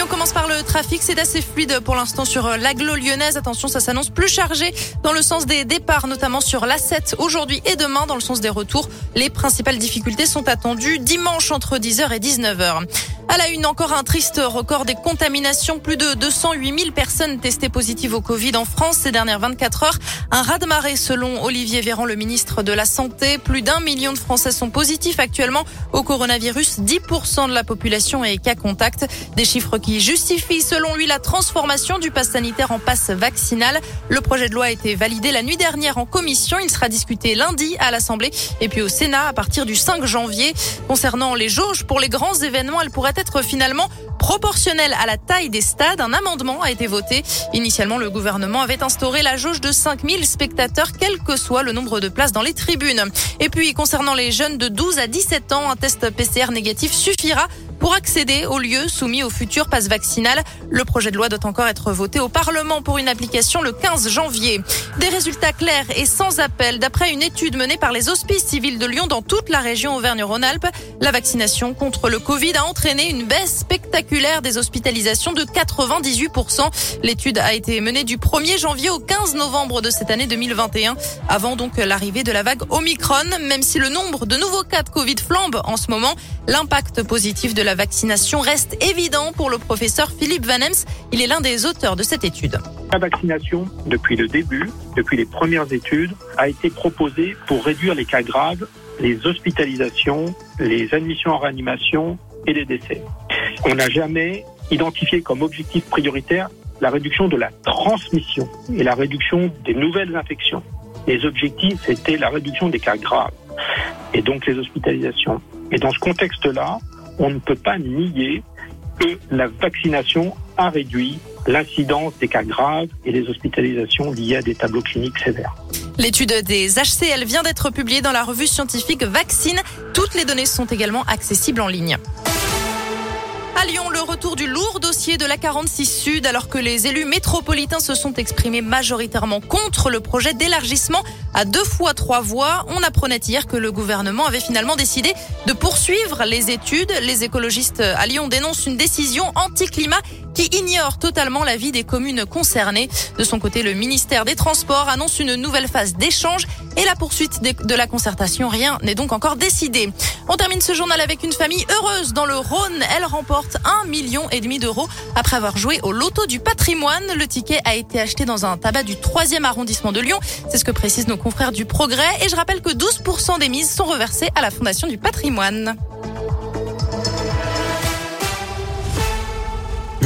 Et on commence par le trafic. C'est assez fluide pour l'instant sur euh, l'agglo lyonnaise. Attention, ça s'annonce plus chargé dans le sens des départs, notamment sur l'A7 aujourd'hui et demain dans le sens des retours. Les principales difficultés sont attendues dimanche entre 10h et 19h. À la une, encore un triste record des contaminations. Plus de 208 000 personnes testées positives au Covid en France ces dernières 24 heures. Un raz-de-marée selon Olivier Véran, le ministre de la Santé. Plus d'un million de Français sont positifs actuellement au coronavirus. 10% de la population est cas contact. Des chiffres qui justifient selon lui la transformation du pass sanitaire en passe vaccinal. Le projet de loi a été validé la nuit dernière en commission. Il sera discuté lundi à l'Assemblée et puis au Sénat à partir du 5 janvier. Concernant les jauges pour les grands événements, elles pourraient être finalement proportionnelle à la taille des stades. Un amendement a été voté. Initialement, le gouvernement avait instauré la jauge de 5000 spectateurs, quel que soit le nombre de places dans les tribunes. Et puis, concernant les jeunes de 12 à 17 ans, un test PCR négatif suffira pour accéder aux lieux soumis au futur passe vaccinal. Le projet de loi doit encore être voté au Parlement pour une application le 15 janvier. Des résultats clairs et sans appel. D'après une étude menée par les hospices civils de Lyon dans toute la région Auvergne-Rhône-Alpes, la vaccination contre le Covid a entraîné une baisse spectaculaire des hospitalisations de 98%. L'étude a été menée du 1er janvier au 15 novembre de cette année 2021, avant donc l'arrivée de la vague Omicron. Même si le nombre de nouveaux cas de Covid flambe en ce moment, l'impact positif de la vaccination reste évident pour le professeur Philippe Vanems. Il est l'un des auteurs de cette étude. La vaccination, depuis le début, depuis les premières études, a été proposée pour réduire les cas graves, les hospitalisations, les admissions en réanimation et les décès. On n'a jamais identifié comme objectif prioritaire la réduction de la transmission et la réduction des nouvelles infections. Les objectifs étaient la réduction des cas graves et donc les hospitalisations. Et dans ce contexte-là, on ne peut pas nier que la vaccination a réduit l'incidence des cas graves et des hospitalisations liées à des tableaux cliniques sévères. L'étude des HCL vient d'être publiée dans la revue scientifique Vaccine. Toutes les données sont également accessibles en ligne. À Lyon, le retour du lourd dossier de la 46 Sud, alors que les élus métropolitains se sont exprimés majoritairement contre le projet d'élargissement à deux fois trois voies. On apprenait hier que le gouvernement avait finalement décidé de poursuivre les études. Les écologistes à Lyon dénoncent une décision anti-climat qui ignore totalement la vie des communes concernées. De son côté, le ministère des Transports annonce une nouvelle phase d'échange et la poursuite de la concertation. Rien n'est donc encore décidé. On termine ce journal avec une famille heureuse dans le Rhône. Elle remporte un million et demi d'euros après avoir joué au loto du patrimoine. Le ticket a été acheté dans un tabac du 3e arrondissement de Lyon. C'est ce que précisent nos confrères du Progrès. Et je rappelle que 12% des mises sont reversées à la Fondation du patrimoine.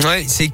Ouais, c'est